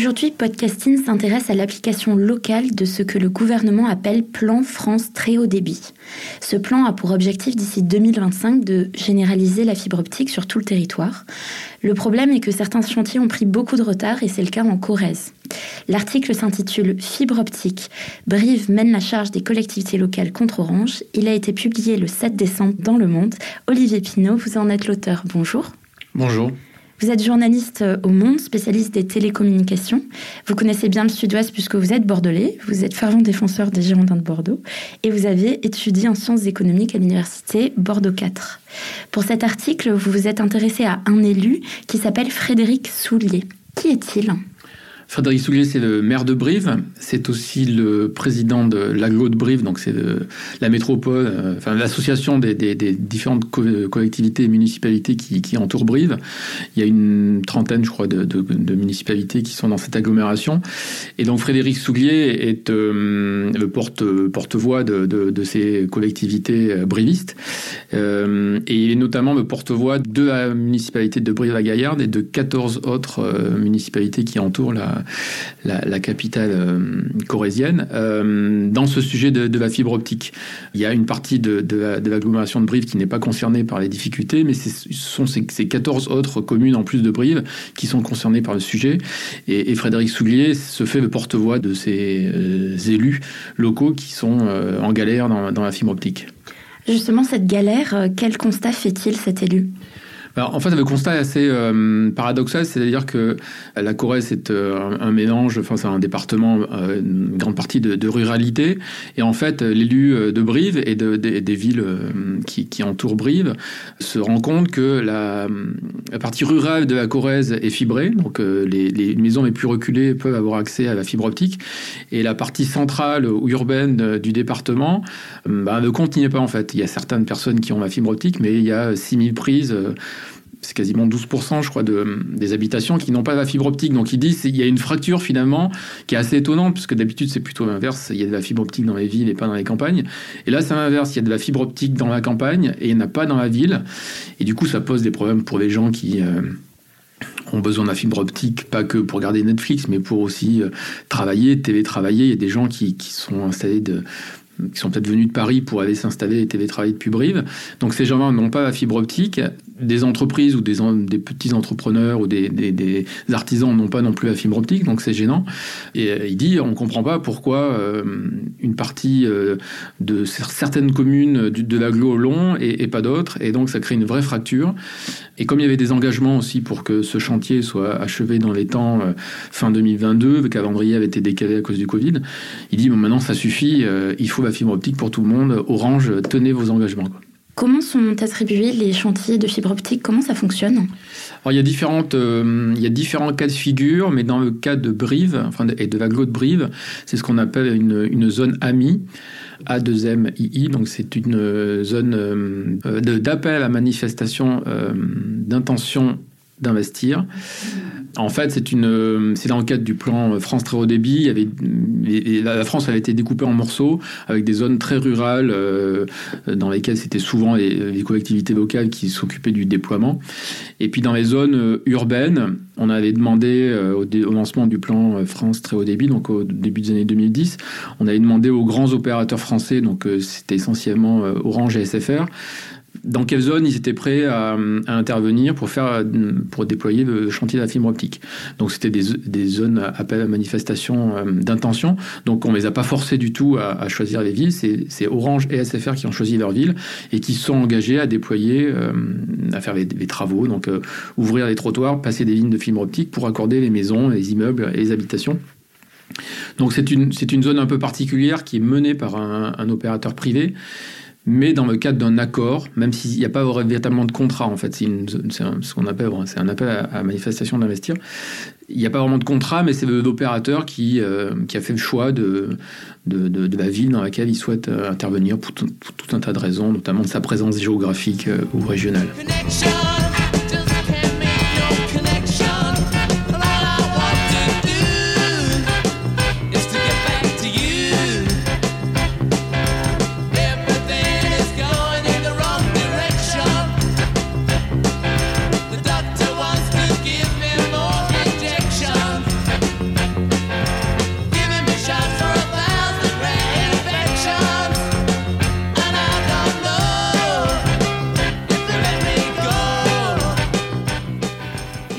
Aujourd'hui, Podcasting s'intéresse à l'application locale de ce que le gouvernement appelle Plan France Très Haut Débit. Ce plan a pour objectif d'ici 2025 de généraliser la fibre optique sur tout le territoire. Le problème est que certains chantiers ont pris beaucoup de retard et c'est le cas en Corrèze. L'article s'intitule Fibre optique. Brive mène la charge des collectivités locales contre Orange. Il a été publié le 7 décembre dans Le Monde. Olivier Pinault, vous en êtes l'auteur. Bonjour. Bonjour. Vous êtes journaliste au Monde, spécialiste des télécommunications. Vous connaissez bien le Sud-Ouest puisque vous êtes bordelais. Vous êtes fervent défenseur des Girondins de Bordeaux. Et vous avez étudié en sciences économiques à l'université Bordeaux 4. Pour cet article, vous vous êtes intéressé à un élu qui s'appelle Frédéric Soulier. Qui est-il? Frédéric Soulier, c'est le maire de Brive. C'est aussi le président de l'aglo de Brive, donc c'est la métropole, euh, enfin l'association des, différentes collectivités et municipalités qui, entourent Brive. Il y a une trentaine, je crois, de, municipalités qui sont dans cette agglomération. Et donc Frédéric Soulier est euh, le porte, porte-voix de, ces collectivités euh, brivistes. et il est notamment le porte-voix de la municipalité de Brive-la-Gaillarde et de 14 autres municipalités qui entourent la, la, capitale euh, euh, dans ce sujet de, la fibre optique. Il y a une partie de, l'agglomération de, Brive qui n'est pas concernée par les difficultés, mais ce sont ces, 14 autres communes en plus de Brive qui sont concernées par le sujet. Et, Frédéric Soulier se fait le porte-voix de ces euh, élus locaux qui sont en galère dans la fibre optique. Justement, cette galère, quel constat fait-il cet élu? En fait, le constat est assez euh, paradoxal, c'est-à-dire que la Corrèze c'est euh, un, mélange, enfin c'est un département, euh, une grande partie de, ruralité, et en fait l'élu de Brive et de, des villes qui, entourent Brive se rend compte que la, partie rurale de la Corrèze est fibrée, donc les, maisons les plus reculées peuvent avoir accès à la fibre optique, et la partie centrale ou urbaine du département bah, ne continue pas en fait. Il y a certaines personnes qui ont la fibre optique, mais il y a 6000 prises c'est quasiment 12%, je crois, de, des habitations qui n'ont pas la fibre optique. Donc, ils disent qu'il y a une fracture finalement qui est assez étonnante, puisque d'habitude, c'est plutôt l'inverse. Il y a de la fibre optique dans les villes et pas dans les campagnes. Et là, c'est l'inverse. Il y a de la fibre optique dans la campagne et il n'y en a pas dans la ville. Et du coup, ça pose des problèmes pour les gens qui. Euh, ont besoin de la fibre optique, pas que pour regarder Netflix, mais pour aussi euh, travailler, télétravailler. Il y a des gens qui, qui sont installés de, qui sont peut-être venus de Paris pour aller s'installer et télétravailler depuis Brive. Donc ces gens-là n'ont pas la fibre optique. Des entreprises ou des, des petits entrepreneurs ou des, des, artisans n'ont pas non plus la fibre optique, donc c'est gênant. Et euh, il dit, on ne comprend pas pourquoi euh, une partie euh, de certaines communes de l'aglo long et, et pas d'autres, et donc ça crée une vraie fracture. Et comme il y avait des engagements aussi pour que ce chantier soit achevé dans les temps fin 2022, le calendrier avait été décalé à cause du Covid, il dit, bon, maintenant ça suffit, il faut fibre optique pour tout le monde. Orange, tenez vos engagements. Comment sont attribués les chantiers de fibre optique? Comment ça fonctionne? Il, y a différentes, euh, il y a différents cas de figure, mais dans le cas de Brive enfin, et de l'agglo de Brive, c'est ce qu'on appelle une, une zone AMI. A2MII, donc c'est une zone euh, d'appel à manifestation euh, d'intention d'investir. En fait, c'est une, dans le cadre du plan France très haut débit. La France avait été découpée en morceaux avec des zones très rurales euh, dans lesquelles c'était souvent les, collectivités locales qui s'occupaient du déploiement. Et puis dans les zones euh, urbaines, on avait demandé euh, au, au, lancement du plan France très haut débit, donc au début des années 2010, on avait demandé aux grands opérateurs français, donc c'était essentiellement Orange et SFR, dans quelle zone ils étaient prêts à, intervenir pour faire pour déployer le chantier de la fibre optique. Donc c'était des, des, zones appel à manifestation euh, d'intention. Donc on les a pas forcés du tout à, choisir les villes. C'est Orange et SFR qui ont choisi leur ville et qui sont engagés à déployer, euh, à faire les, travaux, donc euh, ouvrir les trottoirs, passer des lignes de fibre optique pour accorder les maisons, les immeubles et les habitations. Donc c'est une, une zone un peu particulière qui est menée par un opérateur privé mais dans le cadre d'un accord, même s'il n'y a pas véritablement de contrat, en fait, c'est ce qu'on appelle, c'est un appel à, manifestation d'investir. Il n'y a pas vraiment de contrat, mais c'est l'opérateur qui, euh, a fait le choix de, la ville dans laquelle il souhaite euh, intervenir pour tout, un tas de raisons, notamment de sa présence géographique euh, ou régionale.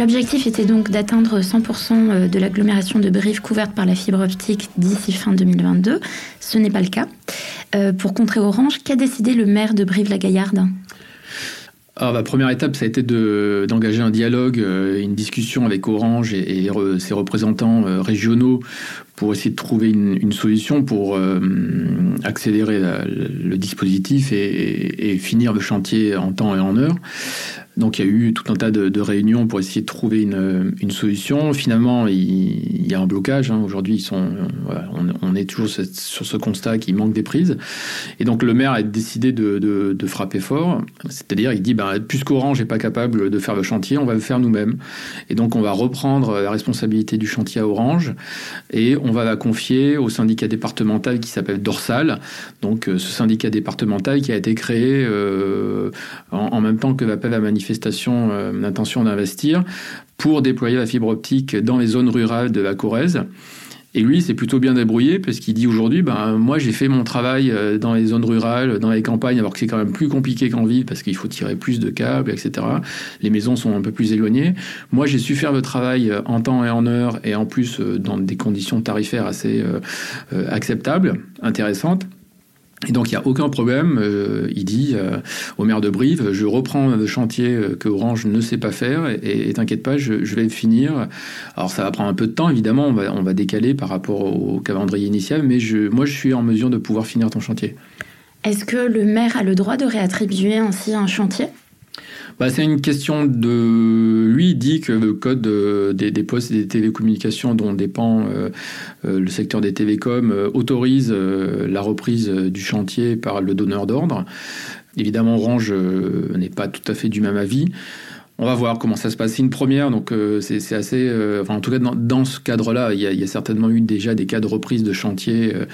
L'objectif était donc d'atteindre 100% euh, de l'agglomération de Brive couverte par la fibre optique d'ici fin 2022. Ce n'est pas le cas. Euh, pour contrer Orange, qu'a décidé le maire de Brive-la-Gaillarde? Alors, la première étape, ça a été d'engager un dialogue, euh, une discussion avec Orange et, ses représentants régionaux pour essayer de trouver une, solution pour accélérer le dispositif et, finir le chantier en temps et en heure. Donc il y a eu tout un tas de, réunions pour essayer de trouver une, solution. Finalement, il, y a un blocage. Hein. Aujourd'hui, ils sont, on, est toujours sur ce constat qu'il manque des prises. Et donc le maire a décidé de, frapper fort. C'est-à-dire, il dit, bah, puisqu'Orange n'est pas capable de faire le chantier, on va le faire nous-mêmes. Et donc on va reprendre la responsabilité du chantier à Orange et va la confier au syndicat départemental qui s'appelle Dorsal. Donc euh, ce syndicat départemental qui a été créé euh, en, même temps que l'appel à manifestation euh, d'investir pour déployer la fibre optique dans les zones rurales de la Corrèze. Et lui, c'est plutôt bien débrouillé parce qu'il dit aujourd'hui, ben, moi j'ai fait mon travail euh, dans les zones rurales, dans les campagnes, alors que c'est quand même plus compliqué qu'en ville parce qu'il faut tirer plus de câbles, etc. Les maisons sont un peu plus éloignées. Moi, j'ai su faire le travail euh, en temps et en heure et en plus dans des conditions tarifaires assez acceptables, intéressantes. Et donc il n'y a aucun problème, euh, il dit euh, au maire de Brive, je reprends le chantier euh, que Orange ne sait pas faire et, t'inquiète pas, je, vais le finir. Alors ça va prendre un peu de temps, évidemment, on va, on va décaler par rapport au calendrier initial, mais je, moi je suis en mesure de pouvoir finir ton chantier. Est-ce que le maire a le droit de réattribuer ainsi un chantier? Bah, c'est une question de. Lui, il dit que le code des, postes et des télécommunications dont dépend euh, euh, le secteur des télécoms euh, autorise la reprise du chantier par le donneur d'ordre. Évidemment, Orange n'est pas tout à fait du même avis. On va voir comment ça se passe. C'est une première, donc euh, c'est assez. Euh, en tout cas, dans, ce cadre-là, il, y, a, certainement eu déjà des cas de reprise de chantier euh,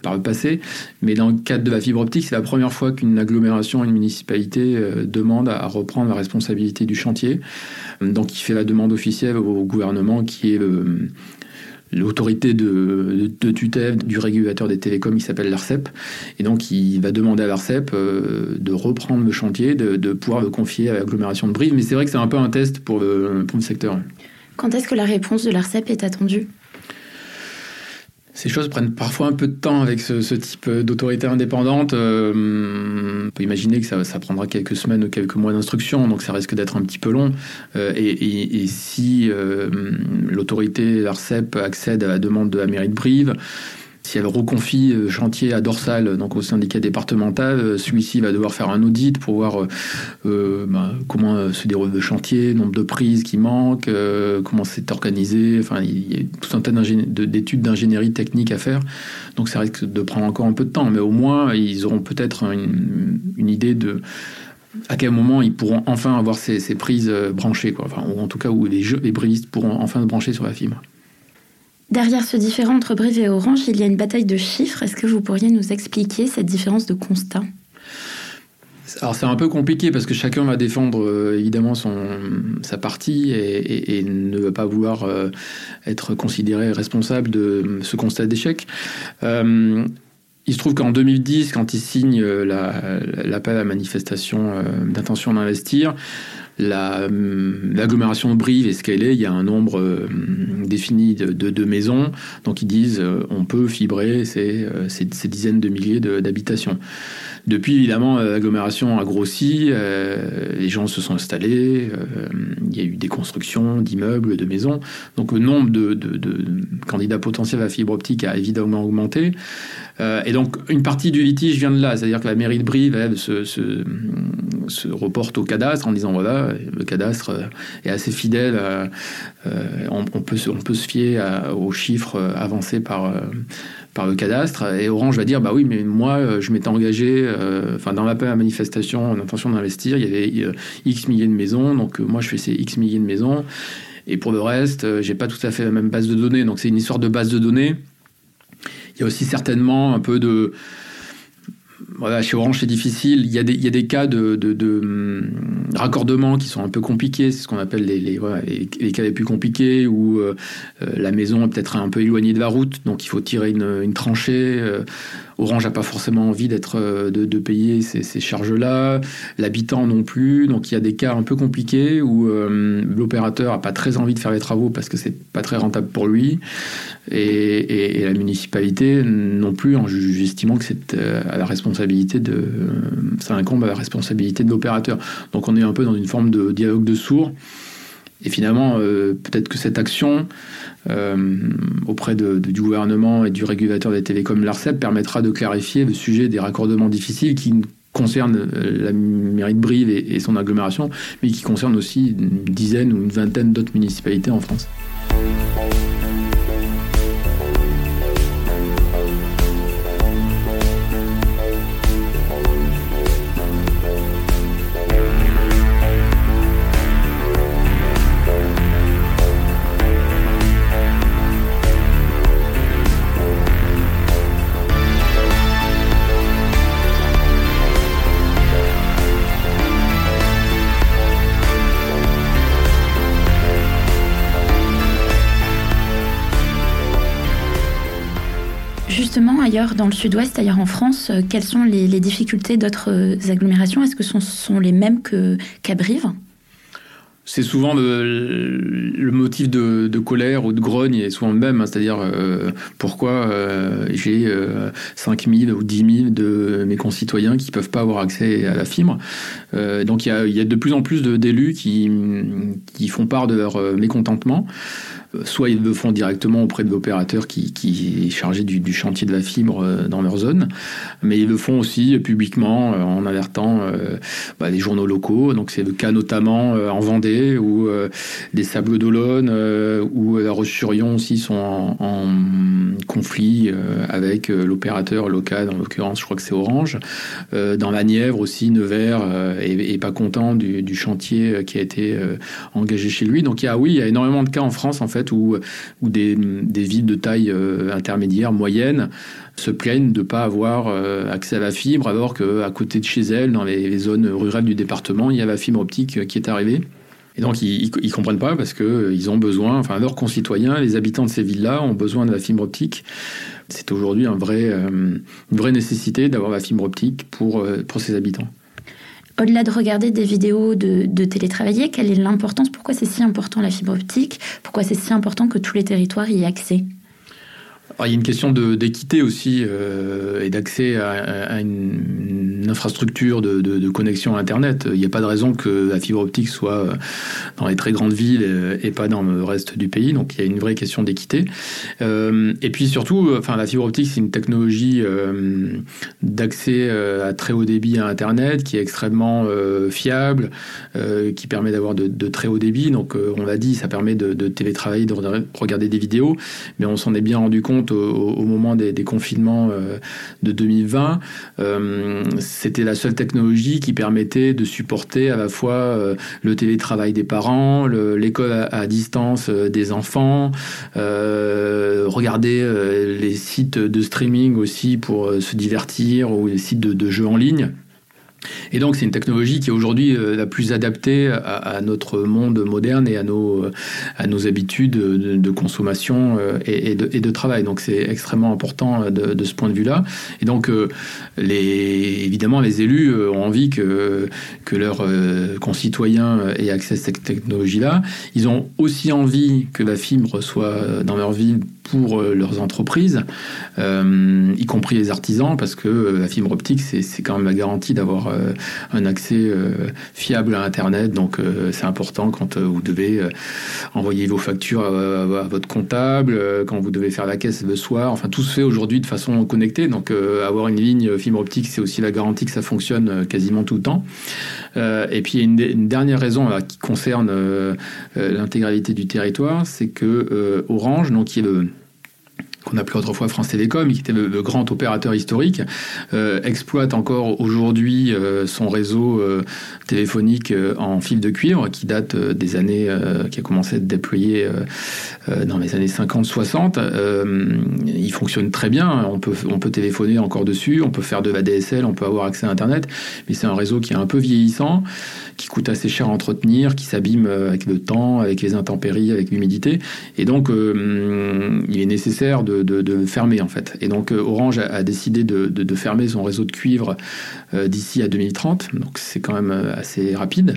par le passé. Mais dans le cadre de la fibre optique, c'est la première fois qu'une agglomération, une municipalité demande à, reprendre la responsabilité du chantier. Donc, il fait la demande officielle au gouvernement, qui est le, l'autorité de, tutelle du régulateur des télécoms, il s'appelle l'ARCEP. Et donc, il va demander à l'ARCEP euh, de reprendre le chantier, de, pouvoir le confier à l'agglomération de Brive. Mais c'est vrai que c'est un peu un test pour le, pour le secteur. Quand est-ce que la réponse de l'ARCEP est attendue? Ces choses prennent parfois un peu de temps avec ce, type d'autorité indépendante. Euh, on peut imaginer que ça, prendra quelques semaines ou quelques mois d'instruction, donc ça risque d'être un petit peu long. Euh, et, si euh, l'autorité, l'ARCEP, accède à la demande de la mairie de Brive, si elle reconfie le chantier à Dorsal, donc au syndicat départemental, euh, celui-ci va devoir faire un audit pour voir euh, euh, bah, comment se déroule le chantier, nombre de prises qui manquent, comment c'est organisé. Enfin, il y a tout un tas d'études d'ingénierie technique à faire. Donc ça risque de prendre encore un peu de temps, mais au moins ils auront peut-être une, idée de à quel moment ils pourront enfin avoir ces, prises branchées. Enfin, ou en tout cas où les, jeux, les brivistes pourront enfin se brancher sur la fibre. Derrière ce différent entre Brive et Orange, il y a une bataille de chiffres. Est-ce que vous pourriez nous expliquer cette différence de constat? Alors c'est un peu compliqué parce que chacun va défendre euh, évidemment son, sa partie et, ne va pas vouloir euh, être considéré responsable de ce constat d'échec. Euh, il se trouve qu'en 2010, quand il signe l'appel à la manifestation d'intention d'investir, l'agglomération de Brive qu'elle est, il y a un nombre défini de, de, maisons, donc ils disent on peut fibrer ces, ces dizaines de milliers d'habitations. Depuis, évidemment, euh, l'agglomération a grossi, euh, les gens se sont installés, euh, il y a eu des constructions d'immeubles, de maisons. Donc le nombre de, candidats potentiels à fibre optique a évidemment augmenté. et donc une partie du litige vient de là, c'est-à-dire que la mairie de Brive, elle, se, se, reporte au cadastre en disant voilà, le cadastre est assez fidèle, on, peut, on peut se fier aux chiffres avancés par par le cadastre. Et Orange va dire bah oui, mais moi, euh, je m'étais engagé, euh, enfin, dans ma manifestation en intention d'investir, il y avait euh, X milliers de maisons, donc moi, je fais ces X milliers de maisons. Et pour le reste, j'ai pas tout à fait la même base de données. Donc c'est une histoire de base de données. Il y a aussi certainement un peu de voilà, chez Orange, c'est difficile. Il y, a des, cas de, de, hum, raccordement qui sont un peu compliqués. C'est ce qu'on appelle les, cas les plus compliqués où euh, euh, la maison est peut-être un peu éloignée de la route, donc il faut tirer une, tranchée. Euh, Orange n'a pas forcément envie d'être de, payer ces, charges-là, l'habitant non plus. Donc il y a des cas un peu compliqués où l'opérateur a pas très envie de faire les travaux parce que c'est pas très rentable pour lui, et, et, la municipalité non plus en estimant que c'est à la responsabilité de, ça incombe à la responsabilité de l'opérateur. Donc on est un peu dans une forme de dialogue de sourds. Et finalement, euh, peut-être que cette action euh, auprès de, du gouvernement et du régulateur des télécoms, l'ARCEP, permettra de clarifier le sujet des raccordements difficiles qui concernent euh, la mairie de Brive et, et son agglomération, mais qui concernent aussi une dizaine ou une vingtaine d'autres municipalités en France. Ailleurs dans le sud-ouest, ailleurs en France, euh, quelles sont les, difficultés d'autres euh, agglomérations? Est-ce que ce sont, les mêmes qu'à Brive? C'est souvent le, motif de, colère ou de grogne est souvent le même, hein. c'est-à-dire euh, pourquoi j'ai 5 000 ou 10 000 de mes concitoyens qui peuvent pas avoir accès à la fibre. donc il y a, de plus en plus d'élus qui font part de leur mécontentement soit ils le font directement auprès de l'opérateur qui, est chargé du, chantier de la fibre euh, dans leur zone, mais ils le font aussi publiquement euh, en alertant euh, bah, les journaux locaux. Donc c'est le cas notamment en Vendée où des Sables d'Olonne ou la Roche-sur-Yon aussi sont en, conflit avec l'opérateur local, en l'occurrence je crois que c'est Orange. dans la Nièvre aussi, Nevers est, pas content du, chantier qui a été engagé chez lui. Donc il oui, il y a énormément de cas en France en fait ou des, villes de taille euh, intermédiaire, moyenne, se plaignent de ne pas avoir euh, accès à la fibre, alors qu'à côté de chez elles, dans les, zones rurales du département, il y a la fibre optique qui est arrivée. Et donc, ils, ne comprennent pas parce qu'ils euh, ont besoin, enfin, leurs concitoyens, les habitants de ces villes-là ont besoin de la fibre optique. C'est aujourd'hui un vrai, une vraie nécessité d'avoir la fibre optique pour, pour ces habitants. Au-delà de regarder des vidéos de, télétravailler, quelle est l'importance? Pourquoi c'est si important la fibre optique? Pourquoi c'est si important que tous les territoires y aient accès? Il y a une question d'équité aussi euh, et d'accès à, une, infrastructure de, connexion à Internet. Il n'y a pas de raison que la fibre optique soit dans les très grandes villes et, pas dans le reste du pays. Donc il y a une vraie question d'équité. Euh, et puis surtout, enfin, la fibre optique, c'est une technologie euh, d'accès à très haut débit à Internet qui est extrêmement fiable, qui permet d'avoir de, très haut débit. Donc on l'a dit, ça permet de, télétravailler, de regarder des vidéos, mais on s'en est bien rendu compte au, moment des, confinements euh, de 2020, euh, c'était la seule technologie qui permettait de supporter à la fois euh, le télétravail des parents, l'école à, distance des enfants, regarder les sites de streaming aussi pour se divertir ou les sites de jeux en ligne. Et donc c'est une technologie qui est aujourd'hui la plus adaptée à, notre monde moderne et à nos, à nos habitudes de, consommation et, de, et, de, travail. Donc c'est extrêmement important de, ce point de vue-là. Et donc évidemment les élus ont envie que, que leurs concitoyens aient accès à cette technologie-là. Ils ont aussi envie que la fibre soit dans leur ville pour euh, leurs entreprises, euh, y compris les artisans, parce que euh, la fibre optique, c'est quand même la garantie d'avoir un accès fiable à Internet. Donc c'est important quand vous devez envoyer vos factures à, votre comptable, quand vous devez faire la caisse le soir. Enfin, tout se fait aujourd'hui de façon connectée. Donc avoir une ligne fibre optique, c'est aussi la garantie que ça fonctionne quasiment tout le temps. et puis une, une dernière raison qui concerne l'intégralité du territoire, c'est que Orange, donc qui est le qu'on appelait autrefois France Télécom, qui était le, grand opérateur historique, euh, exploite encore aujourd'hui euh, son réseau euh, téléphonique en fil de cuivre, qui date des années, qui a commencé à être déployé dans les années 50-60. il fonctionne très bien, on peut, on peut téléphoner encore dessus, on peut faire de la DSL, on peut avoir accès à Internet, mais c'est un réseau qui est un peu vieillissant, qui coûte assez cher à entretenir, qui s'abîme avec le temps, avec les intempéries, avec l'humidité, et donc il est nécessaire de de, fermer en fait. Et donc euh, Orange a, décidé de, fermer son réseau de cuivre euh, d'ici à 2030. Donc c'est quand même euh, assez rapide.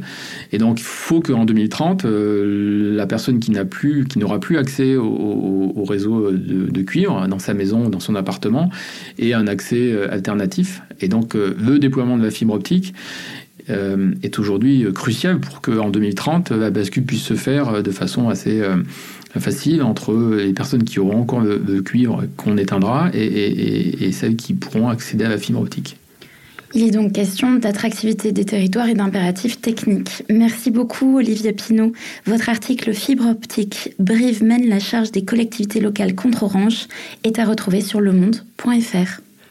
Et donc il faut qu'en 2030, la personne qui n'a plus, qui n'aura plus accès au, réseau de, cuivre dans sa maison, dans son appartement, ait un accès alternatif. Et donc le déploiement de la fibre optique est aujourd'hui crucial pour qu'en 2030, la bascule puisse se faire de façon assez facile entre les personnes qui auront encore le, cuivre qu'on éteindra et, celles qui pourront accéder à la fibre optique. Il est donc question d'attractivité des territoires et d'impératifs techniques. Merci beaucoup Olivier Pinault. Votre article Fibre optique, Brive mène la charge des collectivités locales contre Orange est à retrouver sur lemonde.fr.